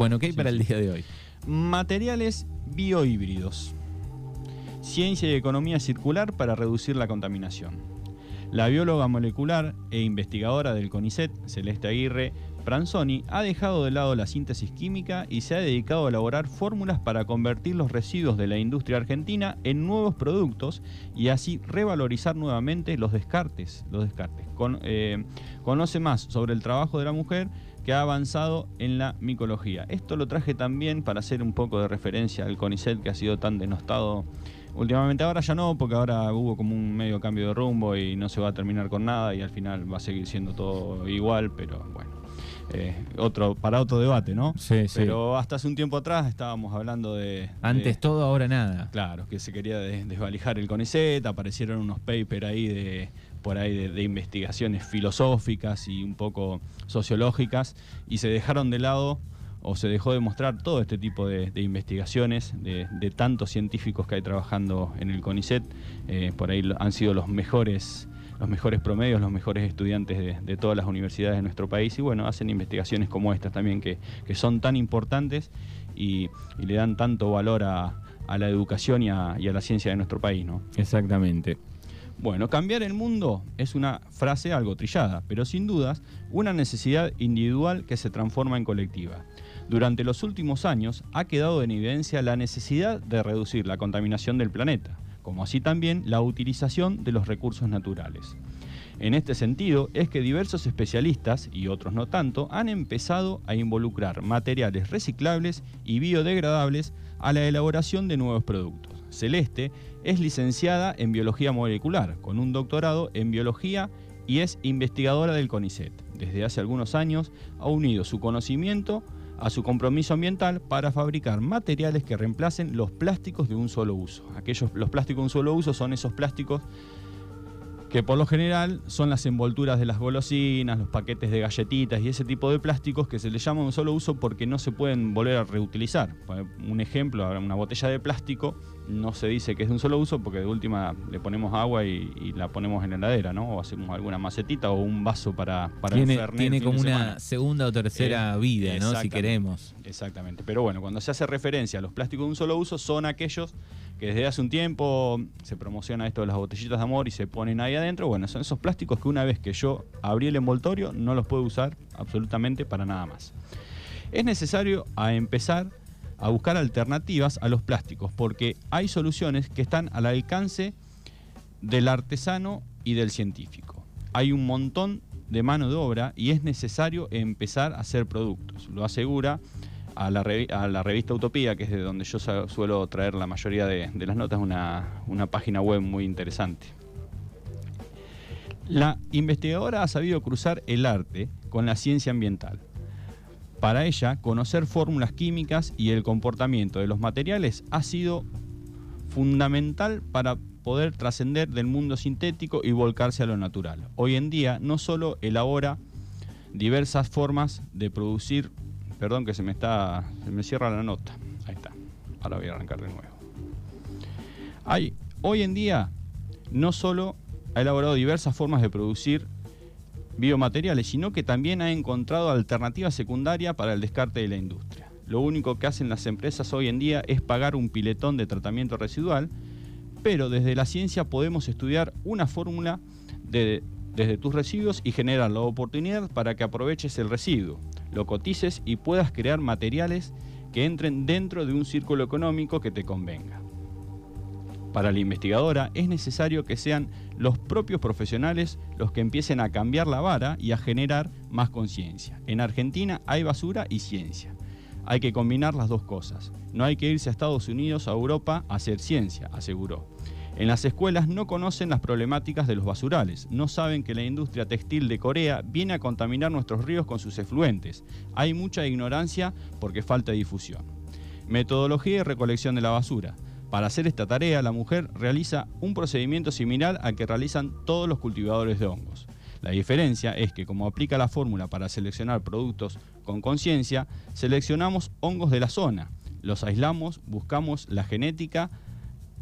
Bueno, ¿qué hay para el día de hoy? Materiales biohíbridos. Ciencia y economía circular para reducir la contaminación. La bióloga molecular e investigadora del CONICET, Celeste Aguirre, Pranzoni ha dejado de lado la síntesis química y se ha dedicado a elaborar fórmulas para convertir los residuos de la industria argentina en nuevos productos y así revalorizar nuevamente los descartes. Los descartes. Eh, conoce más sobre el trabajo de la mujer que ha avanzado en la micología. Esto lo traje también para hacer un poco de referencia al CONICET que ha sido tan denostado últimamente. Ahora ya no, porque ahora hubo como un medio cambio de rumbo y no se va a terminar con nada y al final va a seguir siendo todo igual, pero bueno. Eh, otro, para otro debate, ¿no? Sí, sí. Pero hasta hace un tiempo atrás estábamos hablando de. Antes todo, ahora nada. Claro, que se quería desvalijar el CONICET, aparecieron unos papers ahí de por ahí de, investigaciones filosóficas y un poco sociológicas, y se dejaron de lado o se dejó de mostrar todo este tipo de, investigaciones de, tantos científicos que hay trabajando en el CONICET. Eh, por ahí han sido los mejores los mejores promedios, los mejores estudiantes de, todas las universidades de nuestro país y bueno, hacen investigaciones como estas también que, son tan importantes y, le dan tanto valor a, la educación y a, la ciencia de nuestro país, ¿no? Exactamente. Bueno, cambiar el mundo es una frase algo trillada, pero sin dudas una necesidad individual que se transforma en colectiva. Durante los últimos años ha quedado en evidencia la necesidad de reducir la contaminación del planeta como así también la utilización de los recursos naturales. En este sentido es que diversos especialistas, y otros no tanto, han empezado a involucrar materiales reciclables y biodegradables a la elaboración de nuevos productos. Celeste es licenciada en Biología Molecular, con un doctorado en Biología y es investigadora del CONICET. Desde hace algunos años ha unido su conocimiento a su compromiso ambiental para fabricar materiales que reemplacen los plásticos de un solo uso. Aquellos, los plásticos de un solo uso son esos plásticos que por lo general son las envolturas de las golosinas, los paquetes de galletitas y ese tipo de plásticos que se le llaman un solo uso porque no se pueden volver a reutilizar. Un ejemplo, una botella de plástico no se dice que es de un solo uso porque de última le ponemos agua y, la ponemos en la heladera, ¿no? O hacemos alguna macetita o un vaso para, para Tiene, tiene como una segunda o tercera eh, vida, ¿no? Si queremos. Exactamente. Pero bueno, cuando se hace referencia a los plásticos de un solo uso, son aquellos que desde hace un tiempo se promociona esto de las botellitas de amor y se ponen ahí adentro. Bueno, son esos plásticos que una vez que yo abrí el envoltorio no los puedo usar absolutamente para nada más. Es necesario empezar a buscar alternativas a los plásticos porque hay soluciones que están al alcance del artesano y del científico. Hay un montón de mano de obra y es necesario empezar a hacer productos. Lo asegura a la, revista Utopía, que es de donde yo suelo traer la mayoría de, las notas, una, una página web muy interesante. La investigadora ha sabido cruzar el arte con la ciencia ambiental. Para ella, conocer fórmulas químicas y el comportamiento de los materiales ha sido fundamental para poder trascender del mundo sintético y volcarse a lo natural. Hoy en día no solo elabora diversas formas de producir Perdón que se me está. Se me cierra la nota. Ahí está. Ahora voy a arrancar de nuevo. Hay, hoy en día, no solo ha elaborado diversas formas de producir biomateriales, sino que también ha encontrado alternativas secundarias para el descarte de la industria. Lo único que hacen las empresas hoy en día es pagar un piletón de tratamiento residual, pero desde la ciencia podemos estudiar una fórmula desde tus residuos y generar la oportunidad para que aproveches el residuo lo cotices y puedas crear materiales que entren dentro de un círculo económico que te convenga. Para la investigadora es necesario que sean los propios profesionales los que empiecen a cambiar la vara y a generar más conciencia. En Argentina hay basura y ciencia. Hay que combinar las dos cosas. No hay que irse a Estados Unidos o a Europa a hacer ciencia, aseguró. En las escuelas no conocen las problemáticas de los basurales, no saben que la industria textil de Corea viene a contaminar nuestros ríos con sus efluentes. Hay mucha ignorancia porque falta difusión. Metodología y recolección de la basura. Para hacer esta tarea, la mujer realiza un procedimiento similar al que realizan todos los cultivadores de hongos. La diferencia es que como aplica la fórmula para seleccionar productos con conciencia, seleccionamos hongos de la zona, los aislamos, buscamos la genética,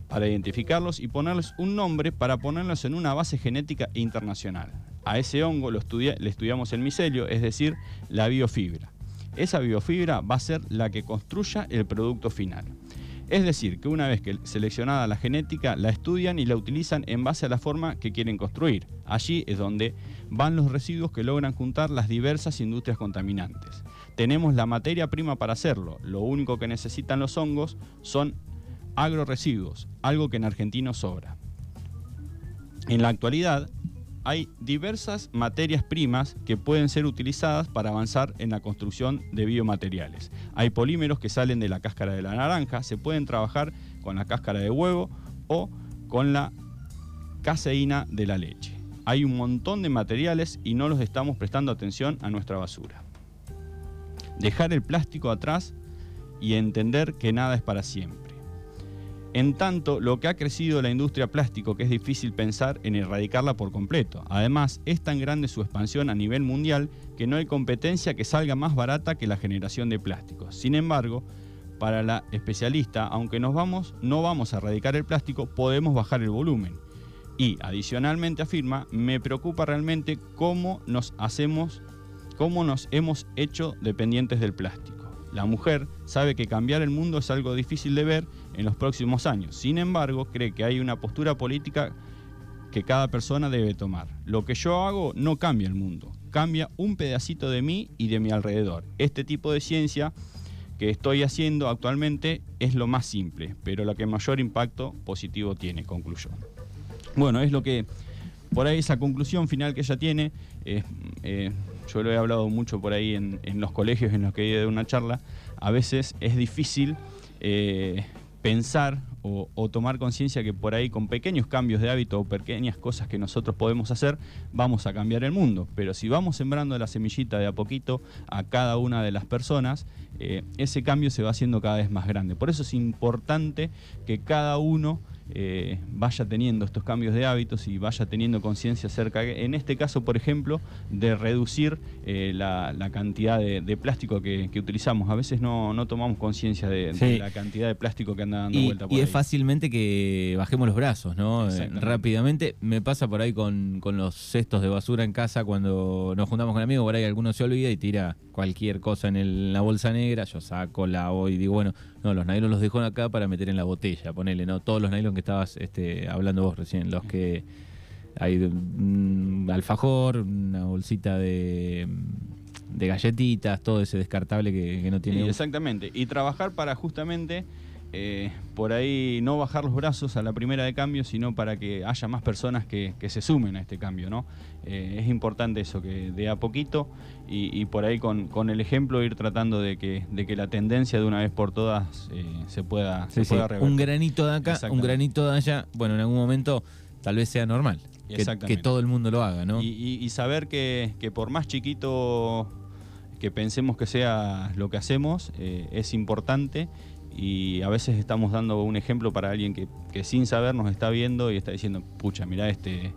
para identificarlos y ponerles un nombre para ponerlos en una base genética internacional. A ese hongo lo le estudiamos el micelio, es decir, la biofibra. esa biofibra va a ser la que construya el producto final. Es decir, que una vez que seleccionada la genética, la estudian y la utilizan en base a la forma que quieren construir. Allí es donde van los residuos que logran juntar las diversas industrias contaminantes. Tenemos la materia prima para hacerlo. Lo único que necesitan los hongos son agroresiduos, algo que en Argentina sobra. En la actualidad, hay diversas materias primas que pueden ser utilizadas para avanzar en la construcción de biomateriales. Hay polímeros que salen de la cáscara de la naranja, se pueden trabajar con la cáscara de huevo o con la caseína de la leche. Hay un montón de materiales y no los estamos prestando atención a nuestra basura. Dejar el plástico atrás y entender que nada es para siempre. En tanto, lo que ha crecido la industria plástico que es difícil pensar en erradicarla por completo. Además, es tan grande su expansión a nivel mundial que no hay competencia que salga más barata que la generación de plásticos. Sin embargo, para la especialista, aunque nos vamos, no vamos a erradicar el plástico, podemos bajar el volumen. Y adicionalmente afirma, me preocupa realmente cómo nos hacemos, cómo nos hemos hecho dependientes del plástico. La mujer sabe que cambiar el mundo es algo difícil de ver en los próximos años. Sin embargo, cree que hay una postura política que cada persona debe tomar. Lo que yo hago no cambia el mundo, cambia un pedacito de mí y de mi alrededor. Este tipo de ciencia que estoy haciendo actualmente es lo más simple, pero la que mayor impacto positivo tiene, concluyó. Bueno, es lo que, por ahí esa conclusión final que ella tiene, eh, yo lo he hablado mucho por ahí en, los colegios en los que he ido de una charla, a veces es difícil eh, pensar o, tomar conciencia que por ahí con pequeños cambios de hábito o pequeñas cosas que nosotros podemos hacer, vamos a cambiar el mundo. Pero si vamos sembrando la semillita de a poquito a cada una de las personas, eh, ese cambio se va haciendo cada vez más grande. Por eso es importante que cada uno eh, vaya teniendo estos cambios de hábitos y vaya teniendo conciencia acerca, en este caso, por ejemplo, de reducir eh, la, cantidad de, plástico que, utilizamos. A veces no, tomamos conciencia de, la cantidad de plástico que anda dando vuelta por Y es fácilmente que bajemos los brazos, ¿no? Eh, rápidamente. Me pasa por ahí con, los cestos de basura en casa cuando nos juntamos con amigos, por ahí alguno se olvida y tira cualquier cosa en, la bolsa negra, yo saco, la y digo, bueno, no, los nylon los dejo acá para meter en la botella, ponele, ¿no? Todos los nylon que estabas este, hablando vos recién, los que hay un mm, alfajor, una bolsita de, de galletitas, todo ese descartable que, no tiene... exactamente, y trabajar para justamente eh, por ahí no bajar los brazos a la primera de cambio, sino para que haya más personas que, se sumen a este cambio. ¿no? Eh, es importante eso, que de a poquito y, por ahí con, el ejemplo ir tratando de que, de que la tendencia de una vez por todas eh, se pueda, se Un granito de acá, un granito de allá, bueno, en algún momento tal vez sea normal. Que, que todo el mundo lo haga, ¿no? Y, saber que, por más chiquito que pensemos que sea lo que hacemos, es importante y a veces estamos dando un ejemplo para alguien que, sin saber nos está viendo y está diciendo, pucha, mira este,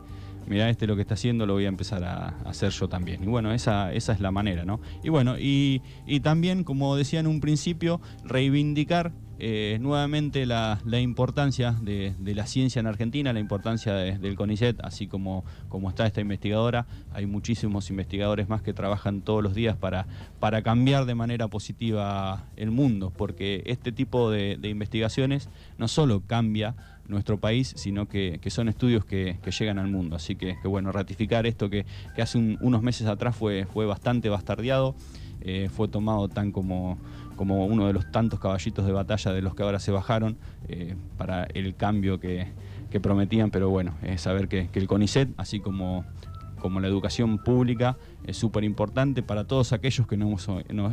mira este lo que está haciendo, lo voy a empezar a, hacer yo también. Y bueno, esa, esa es la manera, ¿no? Y bueno, y, y también, como decía en un principio, reivindicar eh, nuevamente la, importancia de, la ciencia en Argentina, la importancia del CONICET, así como, como está esta investigadora. Hay muchísimos investigadores más que trabajan todos los días para, para cambiar de manera positiva el mundo, porque este tipo de, investigaciones no solo cambia nuestro país, sino que, son estudios que, llegan al mundo. Así que, bueno, ratificar esto que, hace unos meses atrás fue, bastante bastardeado, eh, fue tomado tan como como uno de los tantos caballitos de batalla de los que ahora se bajaron eh, para el cambio que, prometían, pero bueno, saber que, el CONICET, así como, como la educación pública, es súper importante para todos aquellos que no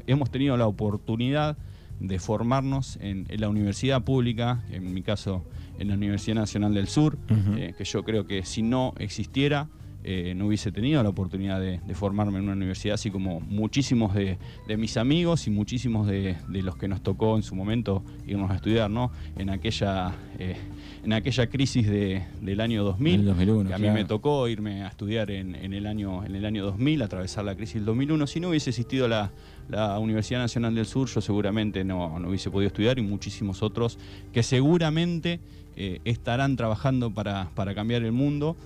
hemos, tenido la oportunidad de formarnos en, la universidad pública, en mi caso en la Universidad Nacional del Sur, eh, que yo creo que si no existiera, eh, no hubiese tenido la oportunidad de, formarme en una universidad, así como muchísimos de, mis amigos y muchísimos de, los que nos tocó en su momento irnos a estudiar, ¿no? En aquella, eh, en aquella crisis del año 2000, 2001, que a mí me tocó irme a estudiar en, el año, en el año 2000, atravesar la crisis del 2001. Si no hubiese existido la, Universidad Nacional del Sur, yo seguramente no, hubiese podido estudiar y muchísimos otros que seguramente eh, estarán trabajando para, cambiar el mundo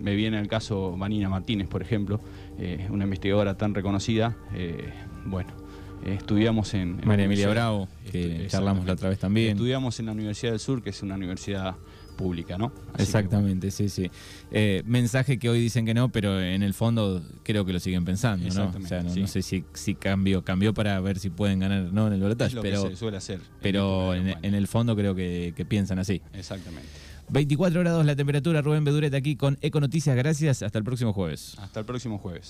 me viene el caso Vanina Martínez, por ejemplo, eh, una investigadora tan reconocida. Eh, bueno, estudiamos en... en María Emilia Bravo, que charlamos la otra vez también. Estudiamos en la Universidad del Sur, que es una universidad pública, ¿no? Exactamente, sí, sí. Eh, mensaje que hoy dicen que no, pero en el fondo creo que lo siguen pensando, ¿no? O sea, no, sé si, si cambió, cambió para ver si pueden ganar no en el balotaje, pero se suele hacer. Pero en, el fondo creo que, que piensan así. Exactamente. 24 grados la temperatura, Rubén Beduret aquí con Eco Noticias. Gracias, hasta el próximo jueves. Hasta el próximo jueves.